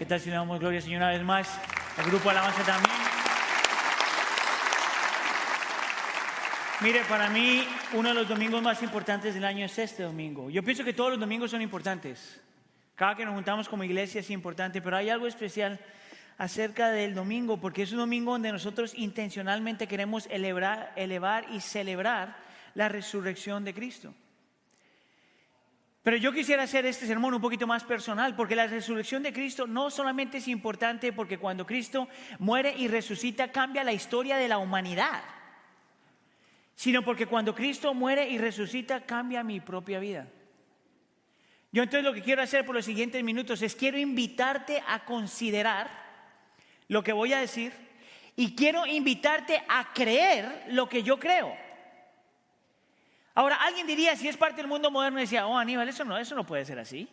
¿Qué tal si le damos gloria, Señor, una vez más? El grupo Alabanza también. Mire, para mí uno de los domingos más importantes del año es este domingo. Yo pienso que todos los domingos son importantes. Cada que nos juntamos como iglesia es importante, pero hay algo especial acerca del domingo, porque es un domingo donde nosotros intencionalmente queremos elevar, elevar y celebrar la resurrección de Cristo. Pero yo quisiera hacer este sermón un poquito más personal, porque la resurrección de Cristo no solamente es importante porque cuando Cristo muere y resucita cambia la historia de la humanidad, sino porque cuando Cristo muere y resucita cambia mi propia vida. Yo entonces lo que quiero hacer por los siguientes minutos es quiero invitarte a considerar lo que voy a decir y quiero invitarte a creer lo que yo creo. Ahora, alguien diría, si es parte del mundo moderno, decía, oh Aníbal, eso no, eso no puede ser así.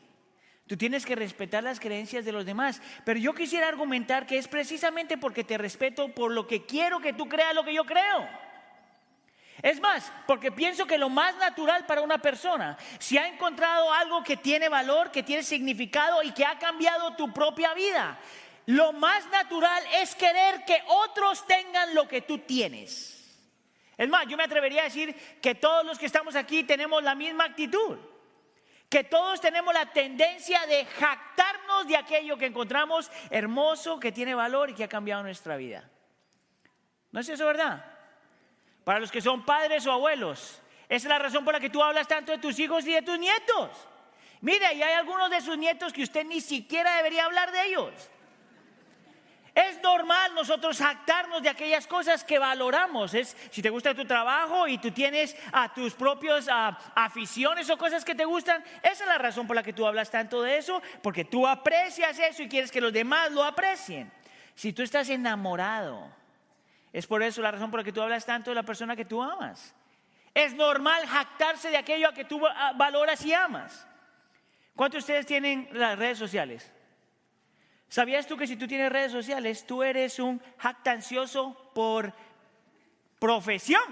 Tú tienes que respetar las creencias de los demás. Pero yo quisiera argumentar que es precisamente porque te respeto por lo que quiero que tú creas lo que yo creo. Es más, porque pienso que lo más natural para una persona, si ha encontrado algo que tiene valor, que tiene significado y que ha cambiado tu propia vida, lo más natural es querer que otros tengan lo que tú tienes. Es más, yo me atrevería a decir que todos los que estamos aquí tenemos la misma actitud. Que todos tenemos la tendencia de jactarnos de aquello que encontramos hermoso, que tiene valor y que ha cambiado nuestra vida. ¿No es eso verdad? Para los que son padres o abuelos, esa es la razón por la que tú hablas tanto de tus hijos y de tus nietos. Mire, y hay algunos de sus nietos que usted ni siquiera debería hablar de ellos. Es normal nosotros jactarnos de aquellas cosas que valoramos. Es si te gusta tu trabajo y tú tienes a tus propias aficiones o cosas que te gustan, esa es la razón por la que tú hablas tanto de eso, porque tú aprecias eso y quieres que los demás lo aprecien. Si tú estás enamorado, es por eso la razón por la que tú hablas tanto de la persona que tú amas. Es normal jactarse de aquello a que tú valoras y amas. ¿Cuántos de ustedes tienen las redes sociales? ¿Sabías tú que si tú tienes redes sociales, tú eres un jactancioso por profesión?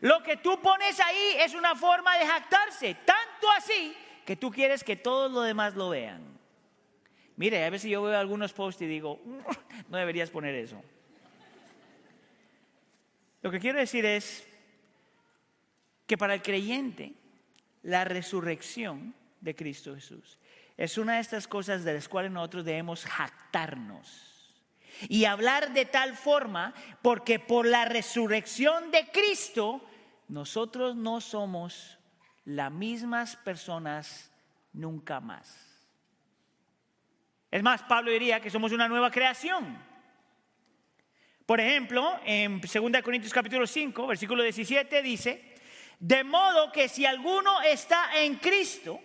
Lo que tú pones ahí es una forma de jactarse, tanto así que tú quieres que todos los demás lo vean. Mire, a veces yo veo algunos posts y digo, mm, no deberías poner eso. Lo que quiero decir es que para el creyente, la resurrección de Cristo Jesús es una de estas cosas de las cuales nosotros debemos jactarnos. Y hablar de tal forma, porque por la resurrección de Cristo, nosotros no somos las mismas personas nunca más. Es más, Pablo diría que somos una nueva creación. Por ejemplo, en 2 Corintios capítulo 5, versículo 17 dice, de modo que si alguno está en Cristo,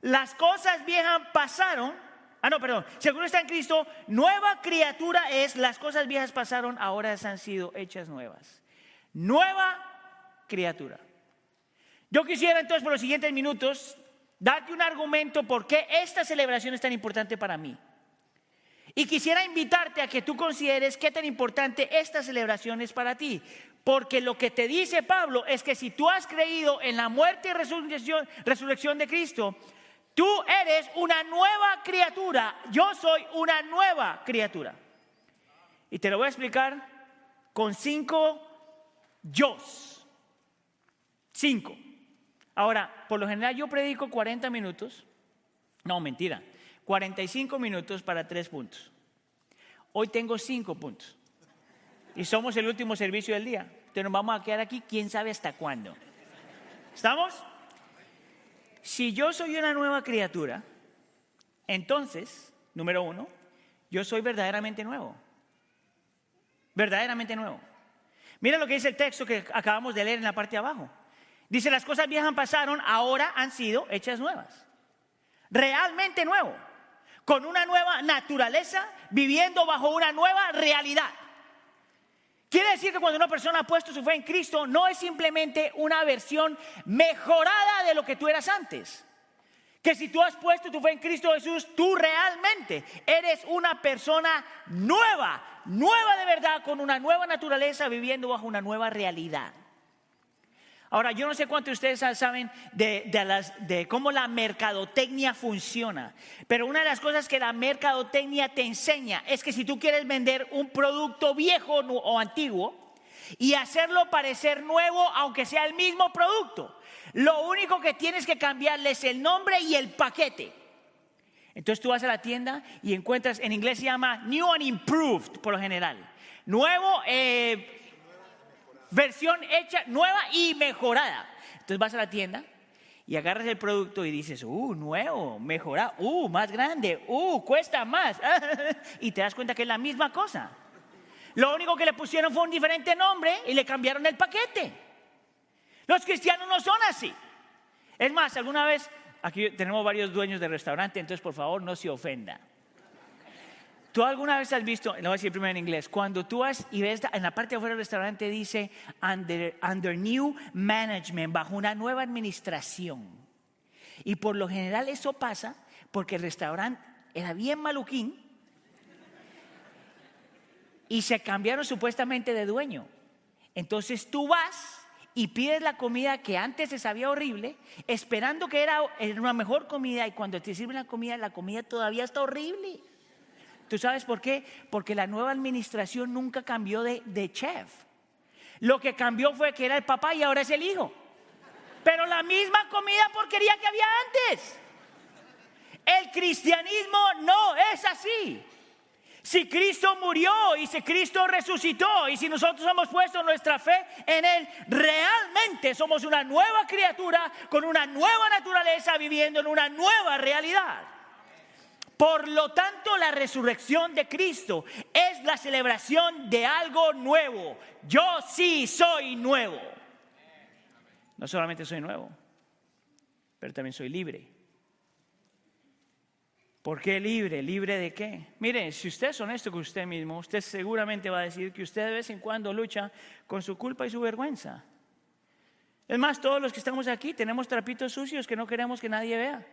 las cosas viejas pasaron. Ah, no, perdón. Si alguno está en Cristo, nueva criatura es, las cosas viejas pasaron, ahora han sido hechas nuevas. Nueva criatura. Yo quisiera entonces por los siguientes minutos darte un argumento por qué esta celebración es tan importante para mí. Y quisiera invitarte a que tú consideres qué tan importante esta celebración es para ti. Porque lo que te dice Pablo es que si tú has creído en la muerte y resurrección de Cristo, Tú eres una nueva criatura. Yo soy una nueva criatura. Y te lo voy a explicar con cinco yos. Cinco. Ahora, por lo general yo predico 40 minutos. No, mentira. 45 minutos para tres puntos. Hoy tengo cinco puntos. Y somos el último servicio del día. Entonces nos vamos a quedar aquí quién sabe hasta cuándo. ¿Estamos? Si yo soy una nueva criatura, entonces, número uno, yo soy verdaderamente nuevo. Verdaderamente nuevo. Mira lo que dice el texto que acabamos de leer en la parte de abajo. Dice, las cosas viejas pasaron, ahora han sido hechas nuevas. Realmente nuevo. Con una nueva naturaleza, viviendo bajo una nueva realidad. Quiere decir que cuando una persona ha puesto su fe en Cristo, no es simplemente una versión mejorada de lo que tú eras antes. Que si tú has puesto tu fe en Cristo Jesús, tú realmente eres una persona nueva, nueva de verdad, con una nueva naturaleza, viviendo bajo una nueva realidad. Ahora, yo no sé cuántos de ustedes saben de, cómo la mercadotecnia funciona, pero una de las cosas que la mercadotecnia te enseña es que si tú quieres vender un producto viejo o antiguo y hacerlo parecer nuevo, aunque sea el mismo producto, lo único que tienes que cambiarle es el nombre y el paquete. Entonces tú vas a la tienda y encuentras, en inglés se llama New and Improved por lo general. Nuevo, eh, versión hecha, nueva y mejorada. Entonces vas a la tienda y agarras el producto y dices, uh, nuevo, mejorado, uh, más grande, uh, cuesta más. y te das cuenta que es la misma cosa. Lo único que le pusieron fue un diferente nombre y le cambiaron el paquete. Los cristianos no son así. Es más, alguna vez, aquí tenemos varios dueños de restaurante, entonces por favor no se ofenda. ¿Tú alguna vez has visto, lo voy a decir primero en inglés, cuando tú vas y ves en la parte de afuera del restaurante dice under, under new management, bajo una nueva administración? Y por lo general eso pasa porque el restaurante era bien maluquín y se cambiaron supuestamente de dueño. Entonces tú vas y pides la comida que antes se sabía horrible, esperando que era una mejor comida y cuando te sirven la comida, la comida todavía está horrible. ¿Tú sabes por qué? Porque la nueva administración nunca cambió de, chef. Lo que cambió fue que era el papá y ahora es el hijo. Pero la misma comida porquería que había antes. El cristianismo no es así. Si Cristo murió y si Cristo resucitó y si nosotros hemos puesto nuestra fe en Él, realmente somos una nueva criatura con una nueva naturaleza viviendo en una nueva realidad. Por lo tanto, la resurrección de Cristo es la celebración de algo nuevo. Yo sí soy nuevo. No solamente soy nuevo, pero también soy libre. ¿Por qué libre? ¿Libre de qué? Mire, si usted es honesto con usted mismo, usted seguramente va a decir que usted de vez en cuando lucha con su culpa y su vergüenza. Es más, todos los que estamos aquí tenemos trapitos sucios que no queremos que nadie vea.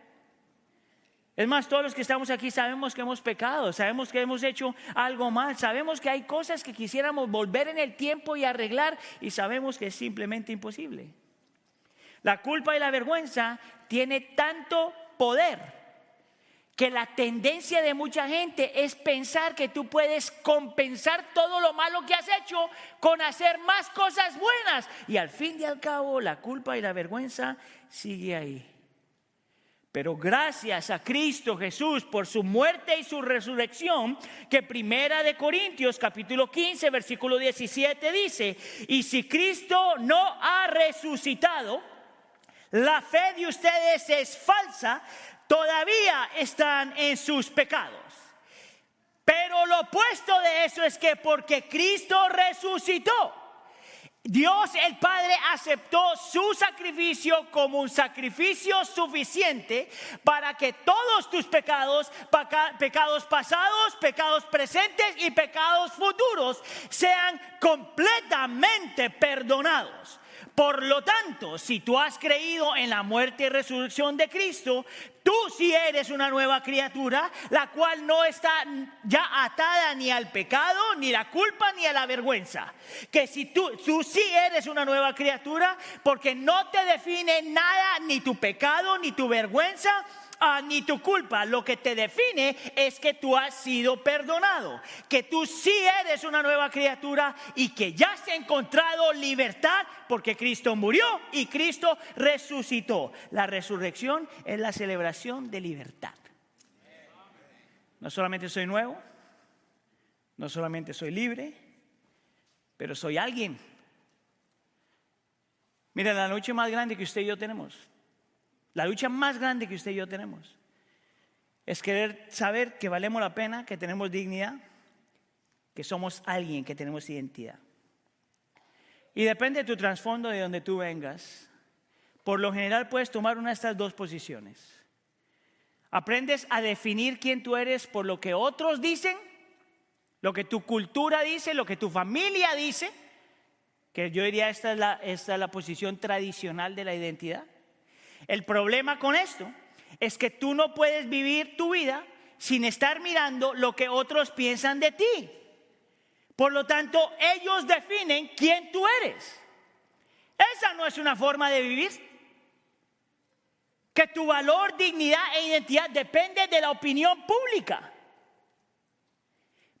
Es más, todos los que estamos aquí sabemos que hemos pecado, sabemos que hemos hecho algo mal, sabemos que hay cosas que quisiéramos volver en el tiempo y arreglar y sabemos que es simplemente imposible. La culpa y la vergüenza tiene tanto poder que la tendencia de mucha gente es pensar que tú puedes compensar todo lo malo que has hecho con hacer más cosas buenas. Y al fin y al cabo la culpa y la vergüenza sigue ahí. Pero gracias a Cristo Jesús por su muerte y su resurrección, que Primera de Corintios capítulo 15 versículo 17 dice, y si Cristo no ha resucitado, la fe de ustedes es falsa, todavía están en sus pecados. Pero lo opuesto de eso es que porque Cristo resucitó, Dios el Padre aceptó su sacrificio como un sacrificio suficiente para que todos tus pecados, pecados pasados, pecados presentes y pecados futuros sean completamente perdonados. Por lo tanto, si tú has creído en la muerte y resurrección de Cristo, tú sí eres una nueva criatura, la cual no está ya atada ni al pecado, ni la culpa, ni a la vergüenza. Que si tú, tú sí eres una nueva criatura, porque no te define nada, ni tu pecado, ni tu vergüenza, Ah, ni tu culpa. Lo que te define es que tú has sido perdonado, que tú sí eres una nueva criatura y que ya has encontrado libertad porque Cristo murió y Cristo resucitó. La resurrección es la celebración de libertad. No solamente soy nuevo, no solamente soy libre, pero soy alguien. Mira, la noche más grande que usted y yo tenemos la lucha más grande que usted y yo tenemos es querer saber que valemos la pena, que tenemos dignidad, que somos alguien, que tenemos identidad. Y depende de tu trasfondo, de donde tú vengas, por lo general puedes tomar una de estas dos posiciones. Aprendes a definir quién tú eres por lo que otros dicen, lo que tu cultura dice, lo que tu familia dice, que yo diría esta es la, esta es la posición tradicional de la identidad. El problema con esto es que tú no puedes vivir tu vida sin estar mirando lo que otros piensan de ti. Por lo tanto, ellos definen quién tú eres. Esa no es una forma de vivir. Que tu valor, dignidad e identidad depende de la opinión pública.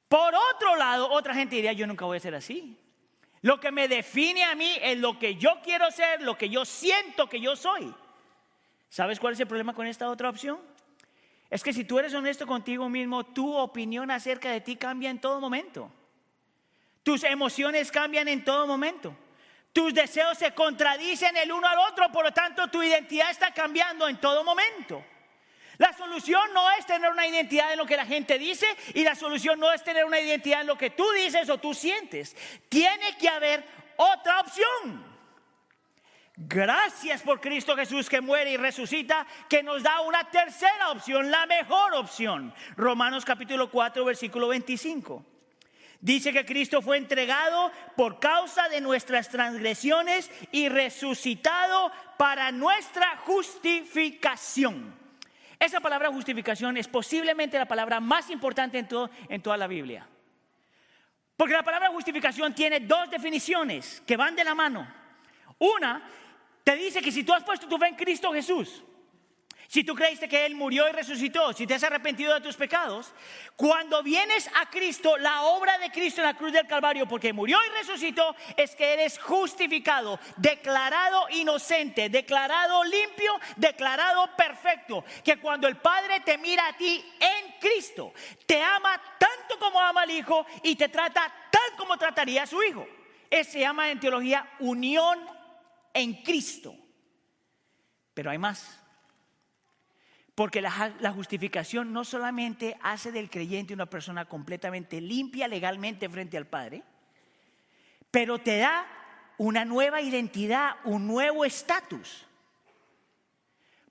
Por otro lado, otra gente diría, yo nunca voy a ser así. Lo que me define a mí es lo que yo quiero ser, lo que yo siento que yo soy. ¿Sabes cuál es el problema con esta otra opción? Es que si tú eres honesto contigo mismo, tu opinión acerca de ti cambia en todo momento. Tus emociones cambian en todo momento. Tus deseos se contradicen el uno al otro, por lo tanto tu identidad está cambiando en todo momento. La solución no es tener una identidad en lo que la gente dice y la solución no es tener una identidad en lo que tú dices o tú sientes. Tiene que haber otra opción. Gracias por Cristo Jesús que muere y resucita, que nos da una tercera opción, la mejor opción. Romanos capítulo 4, versículo 25. Dice que Cristo fue entregado por causa de nuestras transgresiones y resucitado para nuestra justificación. Esa palabra justificación es posiblemente la palabra más importante en, todo, en toda la Biblia. Porque la palabra justificación tiene dos definiciones que van de la mano. Una te dice que si tú has puesto tu fe en Cristo Jesús, si tú creíste que Él murió y resucitó, si te has arrepentido de tus pecados, cuando vienes a Cristo, la obra de Cristo en la cruz del Calvario, porque murió y resucitó, es que eres justificado, declarado inocente, declarado limpio, declarado perfecto. Que cuando el Padre te mira a ti en Cristo, te ama tanto como ama al Hijo y te trata tal como trataría a su Hijo. Eso se llama en teología unión en Cristo. Pero hay más. Porque la, justificación no solamente hace del creyente una persona completamente limpia legalmente frente al Padre, pero te da una nueva identidad, un nuevo estatus.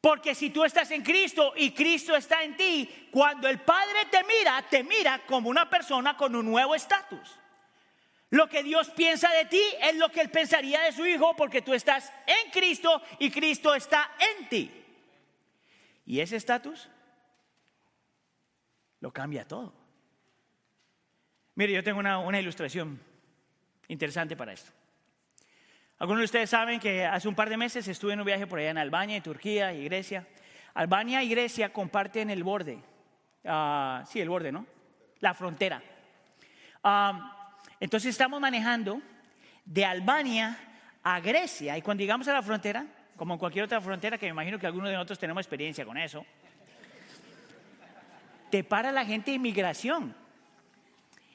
Porque si tú estás en Cristo y Cristo está en ti, cuando el Padre te mira, te mira como una persona con un nuevo estatus. Lo que Dios piensa de ti es lo que Él pensaría de su Hijo porque tú estás en Cristo y Cristo está en ti. Y ese estatus lo cambia todo. Mire, yo tengo una, ilustración interesante para esto. Algunos de ustedes saben que hace un par de meses estuve en un viaje por allá en Albania, y Turquía y Grecia. Albania y Grecia comparten el borde. Ah, sí, el borde, ¿no? La frontera. Ah, entonces estamos manejando de Albania a Grecia y cuando llegamos a la frontera, como en cualquier otra frontera, que me imagino que algunos de nosotros tenemos experiencia con eso, te para la gente de inmigración.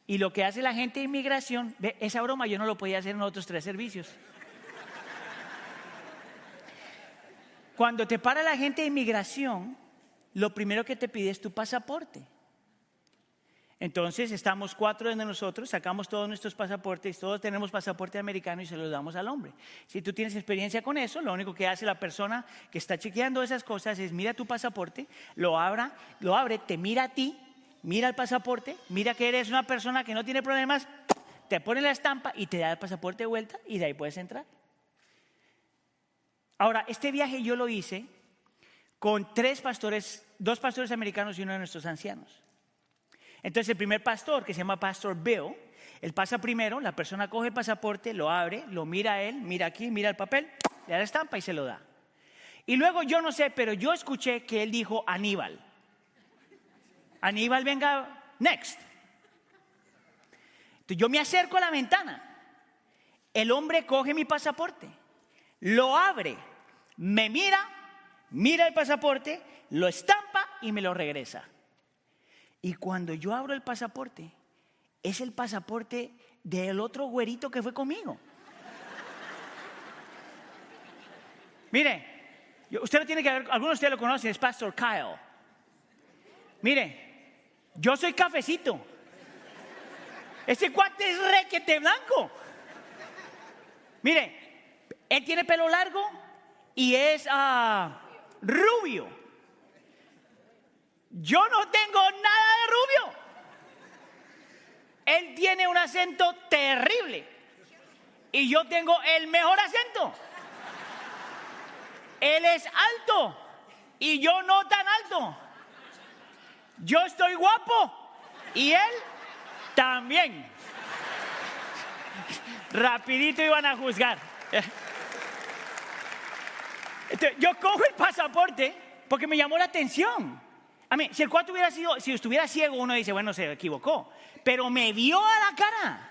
Y lo que hace la gente de inmigración, esa broma yo no lo podía hacer en otros tres servicios. Cuando te para la gente de inmigración, lo primero que te pide es tu pasaporte. Entonces estamos cuatro de nosotros, sacamos todos nuestros pasaportes, todos tenemos pasaporte americano y se los damos al hombre. Si tú tienes experiencia con eso, lo único que hace la persona que está chequeando esas cosas es mira tu pasaporte, lo abra, lo abre, te mira a ti, mira el pasaporte, mira que eres una persona que no tiene problemas, te pone la estampa y te da el pasaporte de vuelta y de ahí puedes entrar. Ahora, este viaje yo lo hice con tres pastores, dos pastores americanos y uno de nuestros ancianos. Entonces el primer pastor, que se llama Pastor Bill, él pasa primero, la persona coge el pasaporte, lo abre, lo mira a él, mira aquí, mira el papel, le da la estampa y se lo da. Y luego yo no sé, pero yo escuché que él dijo Aníbal. Aníbal, venga, next. Entonces yo me acerco a la ventana. El hombre coge mi pasaporte, lo abre, me mira, mira el pasaporte, lo estampa y me lo regresa. Y cuando yo abro el pasaporte, es el pasaporte del otro güerito que fue conmigo. Mire, usted lo tiene que ver, algunos de ustedes lo conocen, es Pastor Kyle. Mire, yo soy cafecito. Ese cuate es requete blanco. Mire, él tiene pelo largo y es ah, rubio. Yo no tengo nada de rubio. Él tiene un acento terrible. Y yo tengo el mejor acento. Él es alto y yo no tan alto. Yo estoy guapo y él también. Rapidito iban a juzgar. yo cojo el pasaporte porque me llamó la atención. A mí, si el cuarto hubiera sido, si estuviera ciego, uno dice, bueno, se equivocó. Pero me vio a la cara.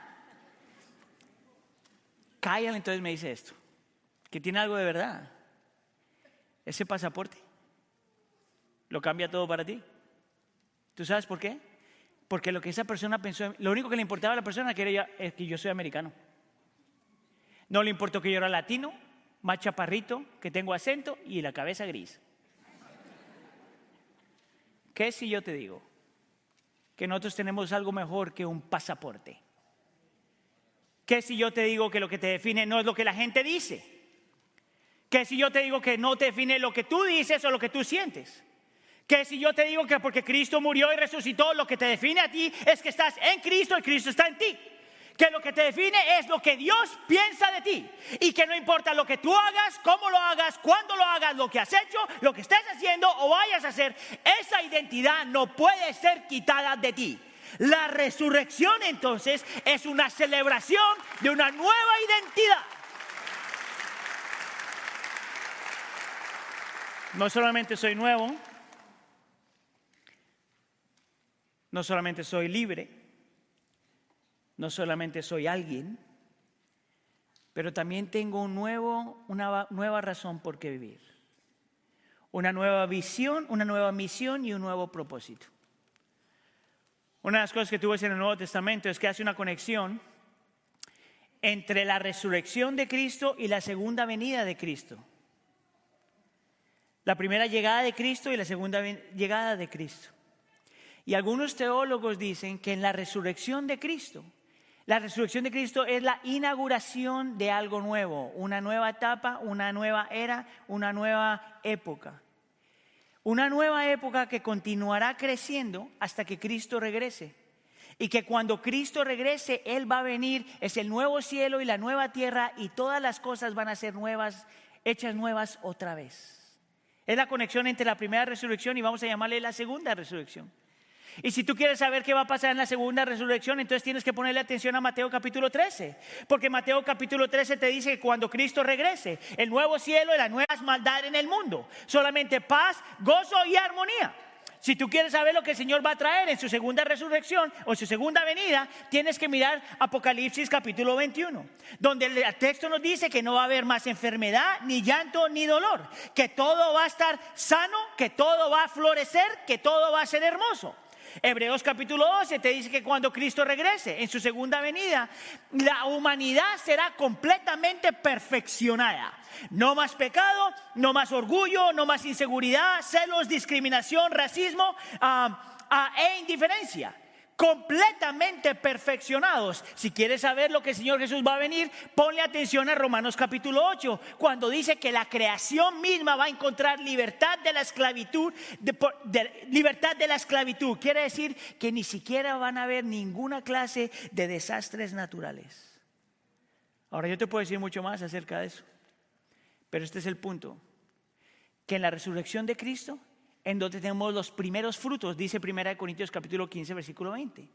Kyle entonces me dice esto, que tiene algo de verdad. Ese pasaporte lo cambia todo para ti. ¿Tú sabes por qué? Porque lo que esa persona pensó, lo único que le importaba a la persona que es que yo soy americano. No le importó que yo era latino, más chaparrito, que tengo acento y la cabeza gris. ¿Qué si yo te digo que nosotros tenemos algo mejor que un pasaporte? ¿Qué si yo te digo que lo que te define no es lo que la gente dice? ¿Qué si yo te digo que no te define lo que tú dices o lo que tú sientes? ¿Qué si yo te digo que porque Cristo murió y resucitó, lo que te define a ti es que estás en Cristo y Cristo está en ti? Que lo que te define es lo que Dios piensa de ti y que no importa lo que tú hagas, cómo lo hagas, cuándo lo hagas, lo que has hecho, lo que estés haciendo o vayas a hacer, esa identidad no puede ser quitada de ti. La resurrección entonces es una celebración de una nueva identidad. No solamente soy nuevo, no solamente soy libre, no solamente soy alguien, pero también tengo un nuevo, una nueva razón por qué vivir. Una nueva visión, una nueva misión y un nuevo propósito. Una de las cosas que tú ves en el Nuevo Testamento es que hace una conexión entre la resurrección de Cristo y la segunda venida de Cristo. La primera llegada de Cristo y la segunda llegada de Cristo. Y algunos teólogos dicen que en la resurrección de Cristo la resurrección de Cristo es la inauguración de algo nuevo, una nueva etapa, una nueva era, una nueva época. Una nueva época que continuará creciendo hasta que Cristo regrese. Y que cuando Cristo regrese, Él va a venir, es el nuevo cielo y la nueva tierra y todas las cosas van a ser nuevas, hechas nuevas otra vez. Es la conexión entre la primera resurrección y vamos a llamarle la segunda resurrección. Y si tú quieres saber qué va a pasar en la segunda resurrección, entonces tienes que ponerle atención a Mateo capítulo 13. Porque Mateo capítulo 13 te dice que cuando Cristo regrese, el nuevo cielo y la nueva maldad en el mundo. Solamente paz, gozo y armonía. Si tú quieres saber lo que el Señor va a traer en su segunda resurrección o su segunda venida, tienes que mirar Apocalipsis capítulo 21, donde el texto nos dice que no va a haber más enfermedad, ni llanto, ni dolor, que todo va a estar sano, que todo va a florecer, que todo va a ser hermoso. Hebreos capítulo 12 te dice que cuando Cristo regrese en su segunda venida, la humanidad será completamente perfeccionada. No más pecado, no más orgullo, no más inseguridad, celos, discriminación, racismo ah, e indiferencia completamente perfeccionados. Si quieres saber lo que el Señor Jesús va a venir, ponle atención a Romanos capítulo 8, cuando dice que la creación misma va a encontrar libertad de la esclavitud, libertad de la esclavitud. Quiere decir que ni siquiera van a haber ninguna clase de desastres naturales. Ahora yo te puedo decir mucho más acerca de eso, pero este es el punto, que en la resurrección de Cristo en donde tenemos los primeros frutos, dice 1 Corintios capítulo 15, versículo 20.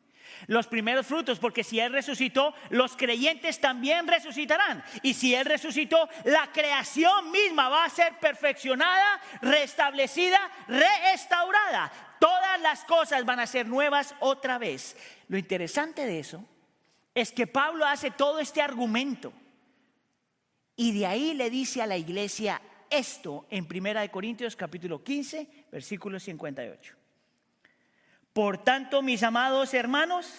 Los primeros frutos, porque si Él resucitó, los creyentes también resucitarán. Y si Él resucitó, la creación misma va a ser perfeccionada, restablecida, restaurada. Todas las cosas van a ser nuevas otra vez. Lo interesante de eso es que Pablo hace todo este argumento y de ahí le dice a la iglesia, esto en Primera de Corintios capítulo 15, versículo 58. Por tanto, mis amados hermanos,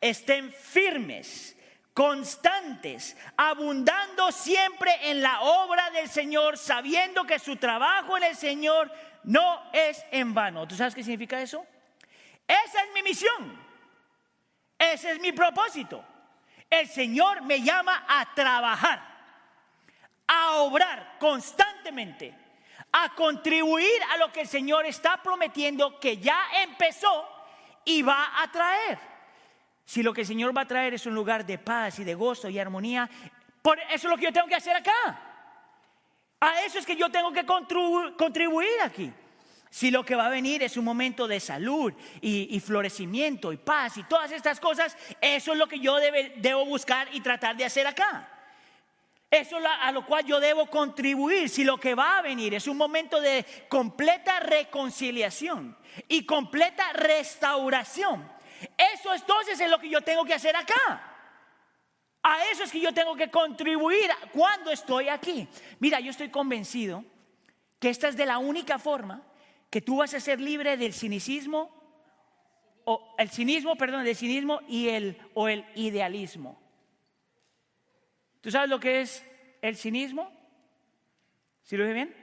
estén firmes, constantes, abundando siempre en la obra del Señor, sabiendo que su trabajo en el Señor no es en vano. ¿Tú sabes qué significa eso? Esa es mi misión. Ese es mi propósito. El Señor me llama a trabajar a obrar constantemente, a contribuir a lo que el Señor está prometiendo que ya empezó y va a traer. Si lo que el Señor va a traer es un lugar de paz y de gozo y armonía, por eso es lo que yo tengo que hacer acá. A eso es que yo tengo que contribuir aquí. Si lo que va a venir es un momento de salud y, florecimiento y paz y todas estas cosas, eso es lo que yo debo buscar y tratar de hacer acá. Eso es a lo cual yo debo contribuir. Si lo que va a venir es un momento de completa reconciliación y completa restauración, eso entonces es lo que yo tengo que hacer acá. A eso es que yo tengo que contribuir cuando estoy aquí. Mira, yo estoy convencido que esta es de la única forma que tú vas a ser libre del cinicismo o el cinismo, perdón, del cinismo y el o el idealismo. ¿Tú sabes lo que es el cinismo? ¿Sí lo ve bien?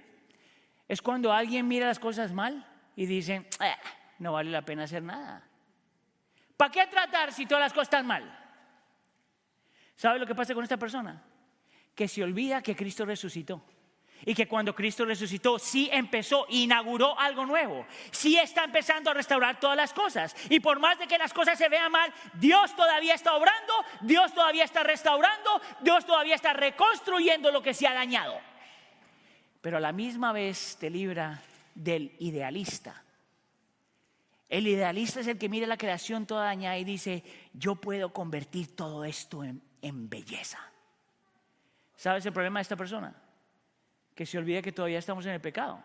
Es cuando alguien mira las cosas mal y dice, eh, no vale la pena hacer nada. ¿Para qué tratar si todas las cosas están mal? ¿Sabe lo que pasa con esta persona? Que se olvida que Cristo resucitó. Y que cuando Cristo resucitó, sí empezó, inauguró algo nuevo. Sí está empezando a restaurar todas las cosas. Y por más de que las cosas se vean mal, Dios todavía está obrando, Dios todavía está restaurando, Dios todavía está reconstruyendo lo que se ha dañado. Pero a la misma vez te libra del idealista. El idealista es el que mira la creación toda dañada y dice, yo puedo convertir todo esto en, en belleza. ¿Sabes el problema de esta persona? Que se olvida que todavía estamos en el pecado,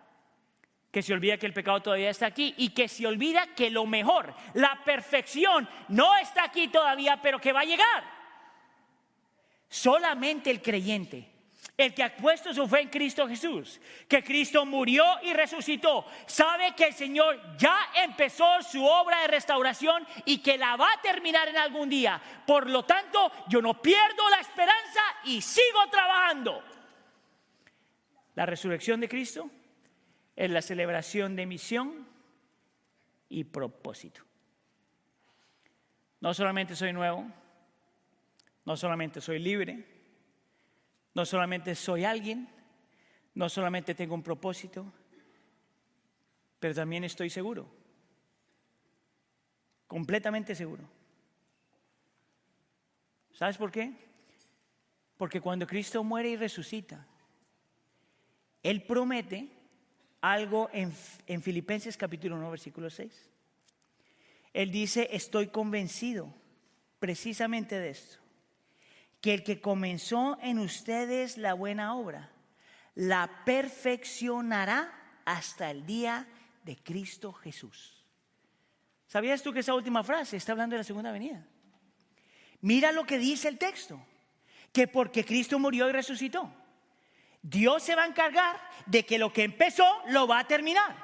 que se olvida que el pecado todavía está aquí y que se olvida que lo mejor, la perfección, no está aquí todavía, pero que va a llegar. Solamente el creyente, el que ha puesto su fe en Cristo Jesús, que Cristo murió y resucitó, sabe que el Señor ya empezó su obra de restauración y que la va a terminar en algún día. Por lo tanto, yo no pierdo la esperanza y sigo trabajando. La resurrección de Cristo es la celebración de misión y propósito. No solamente soy nuevo, no solamente soy libre, no solamente soy alguien, no solamente tengo un propósito, pero también estoy seguro, completamente seguro. ¿Sabes por qué? Porque cuando Cristo muere y resucita, él promete algo en, Filipenses capítulo 1, versículo 6. Él dice, estoy convencido precisamente de esto, que el que comenzó en ustedes la buena obra, la perfeccionará hasta el día de Cristo Jesús. ¿Sabías tú que esa última frase está hablando de la segunda venida? Mira lo que dice el texto, que porque Cristo murió y resucitó, Dios se va a encargar de que lo que empezó lo va a terminar.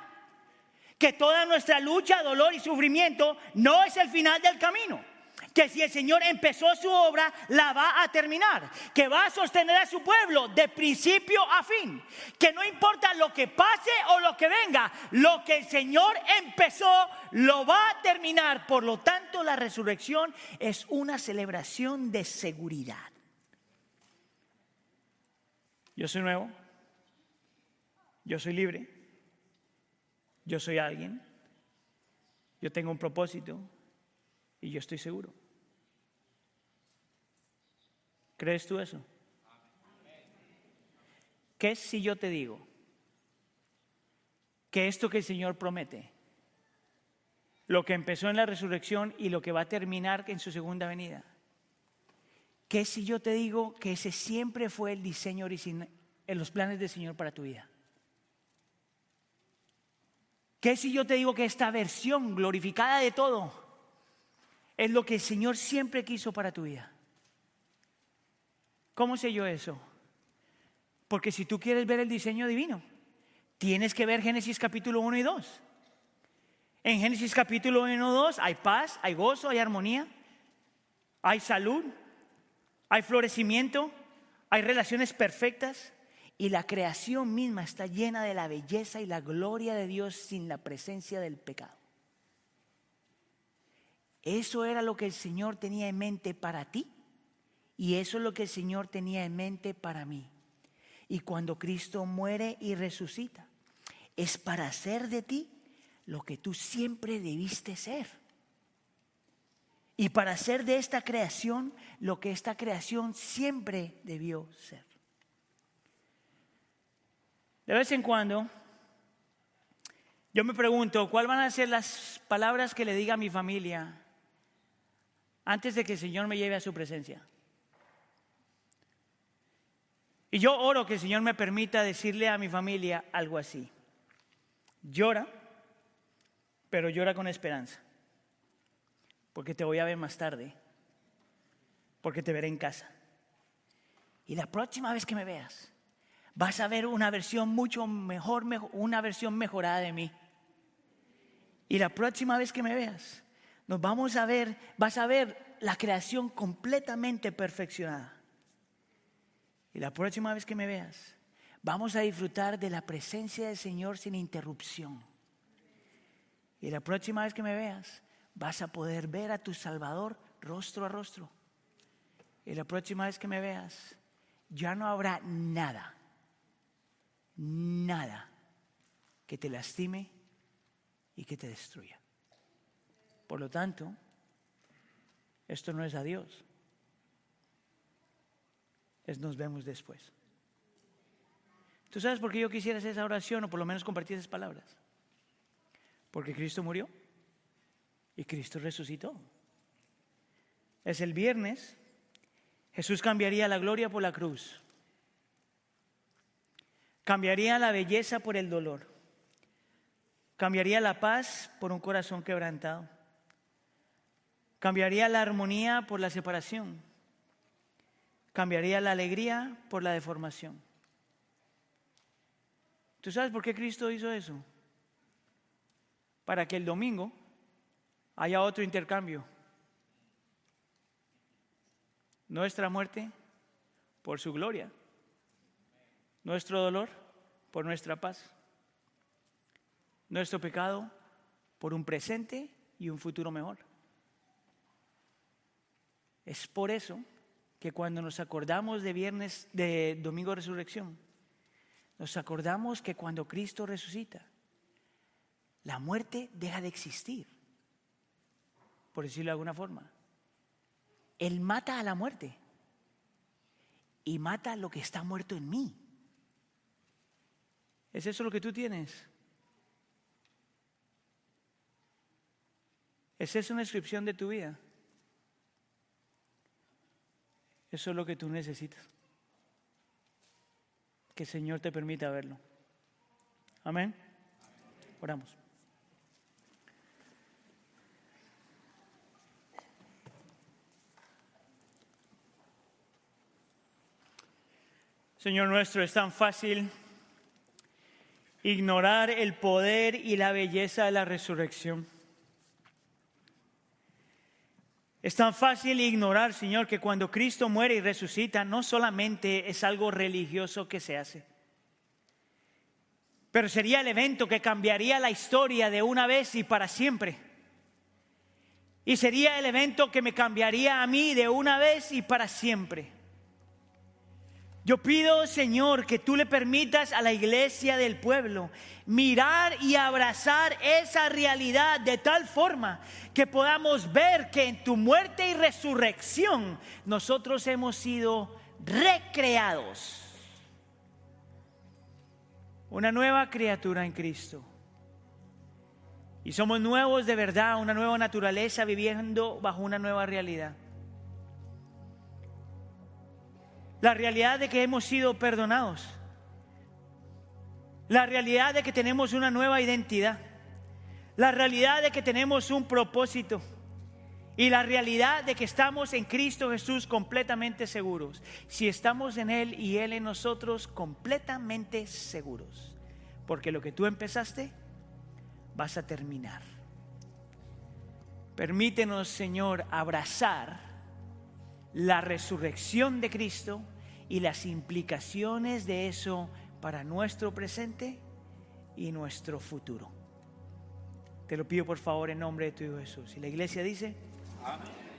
Que toda nuestra lucha, dolor y sufrimiento no es el final del camino. Que si el Señor empezó su obra, la va a terminar. Que va a sostener a su pueblo de principio a fin. Que no importa lo que pase o lo que venga, lo que el Señor empezó, lo va a terminar. Por lo tanto, la resurrección es una celebración de seguridad. Yo soy nuevo, yo soy libre, yo soy alguien, yo tengo un propósito y yo estoy seguro. ¿Crees tú eso? ¿Qué si yo te digo que esto que el Señor promete, lo que empezó en la resurrección y lo que va a terminar en su segunda venida, ¿Qué si yo te digo que ese siempre fue el diseño original en los planes del Señor para tu vida? ¿Qué si yo te digo que esta versión glorificada de todo es lo que el Señor siempre quiso para tu vida? ¿Cómo sé yo eso? Porque si tú quieres ver el diseño divino, tienes que ver Génesis capítulo 1 y 2. En Génesis capítulo 1 y 2 hay paz, hay gozo, hay armonía, hay salud, hay florecimiento, hay relaciones perfectas y la creación misma está llena de la belleza y la gloria de Dios sin la presencia del pecado. Eso era lo que el Señor tenía en mente para ti y eso es lo que el Señor tenía en mente para mí. Y cuando Cristo muere y resucita, es para hacer de ti lo que tú siempre debiste ser y para hacer de esta creación lo que esta creación siempre debió ser. De vez en cuando yo me pregunto, ¿cuáles van a ser las palabras que le diga a mi familia antes de que el Señor me lleve a su presencia? Y yo oro que el Señor me permita decirle a mi familia algo así. Llora, pero llora con esperanza. Porque te voy a ver más tarde. Porque te veré en casa. Y la próxima vez que me veas, vas a ver una versión mucho mejor, una versión mejorada de mí. Y la próxima vez que me veas, nos vamos a ver, vas a ver la creación completamente perfeccionada. Y la próxima vez que me veas, vamos a disfrutar de la presencia del Señor sin interrupción. Y la próxima vez que me veas, vas a poder ver a tu Salvador rostro a rostro. Y la próxima vez que me veas, ya no habrá nada, nada que te lastime y que te destruya. Por lo tanto, esto no es adiós es nos vemos después. ¿Tú sabes por qué yo quisiera hacer esa oración o por lo menos compartir esas palabras? Porque Cristo murió y Cristo resucitó. Es el viernes, Jesús cambiaría la gloria por la cruz. Cambiaría la belleza por el dolor. Cambiaría la paz por un corazón quebrantado. Cambiaría la armonía por la separación cambiaría la alegría por la deformación. ¿Tú sabes por qué Cristo hizo eso? Para que el domingo haya otro intercambio. Nuestra muerte por su gloria. Nuestro dolor por nuestra paz. Nuestro pecado por un presente y un futuro mejor. Es por eso que cuando nos acordamos de viernes, de domingo resurrección, nos acordamos que cuando Cristo resucita, la muerte deja de existir, por decirlo de alguna forma. Él mata a la muerte y mata lo que está muerto en mí. ¿Es eso lo que tú tienes? ¿Es eso una descripción de tu vida? Eso es lo que tú necesitas. Que el Señor te permita verlo. Amén. Oramos. Señor nuestro, es tan fácil ignorar el poder y la belleza de la resurrección. Es tan fácil ignorar, Señor, que cuando Cristo muere y resucita, no solamente es algo religioso que se hace, pero sería el evento que cambiaría la historia de una vez y para siempre. Y sería el evento que me cambiaría a mí de una vez y para siempre. Yo pido, Señor, que tú le permitas a la iglesia del pueblo mirar y abrazar esa realidad de tal forma que podamos ver que en tu muerte y resurrección nosotros hemos sido recreados. Una nueva criatura en Cristo. Y somos nuevos de verdad, una nueva naturaleza viviendo bajo una nueva realidad. La realidad de que hemos sido perdonados. La realidad de que tenemos una nueva identidad. La realidad de que tenemos un propósito. Y la realidad de que estamos en Cristo Jesús completamente seguros. Si estamos en Él y Él en nosotros completamente seguros. Porque lo que tú empezaste, vas a terminar. Permítenos, Señor, abrazar la resurrección de Cristo y las implicaciones de eso para nuestro presente y nuestro futuro. Te lo pido por favor en nombre de tu Hijo Jesús. Y la iglesia dice, Amén.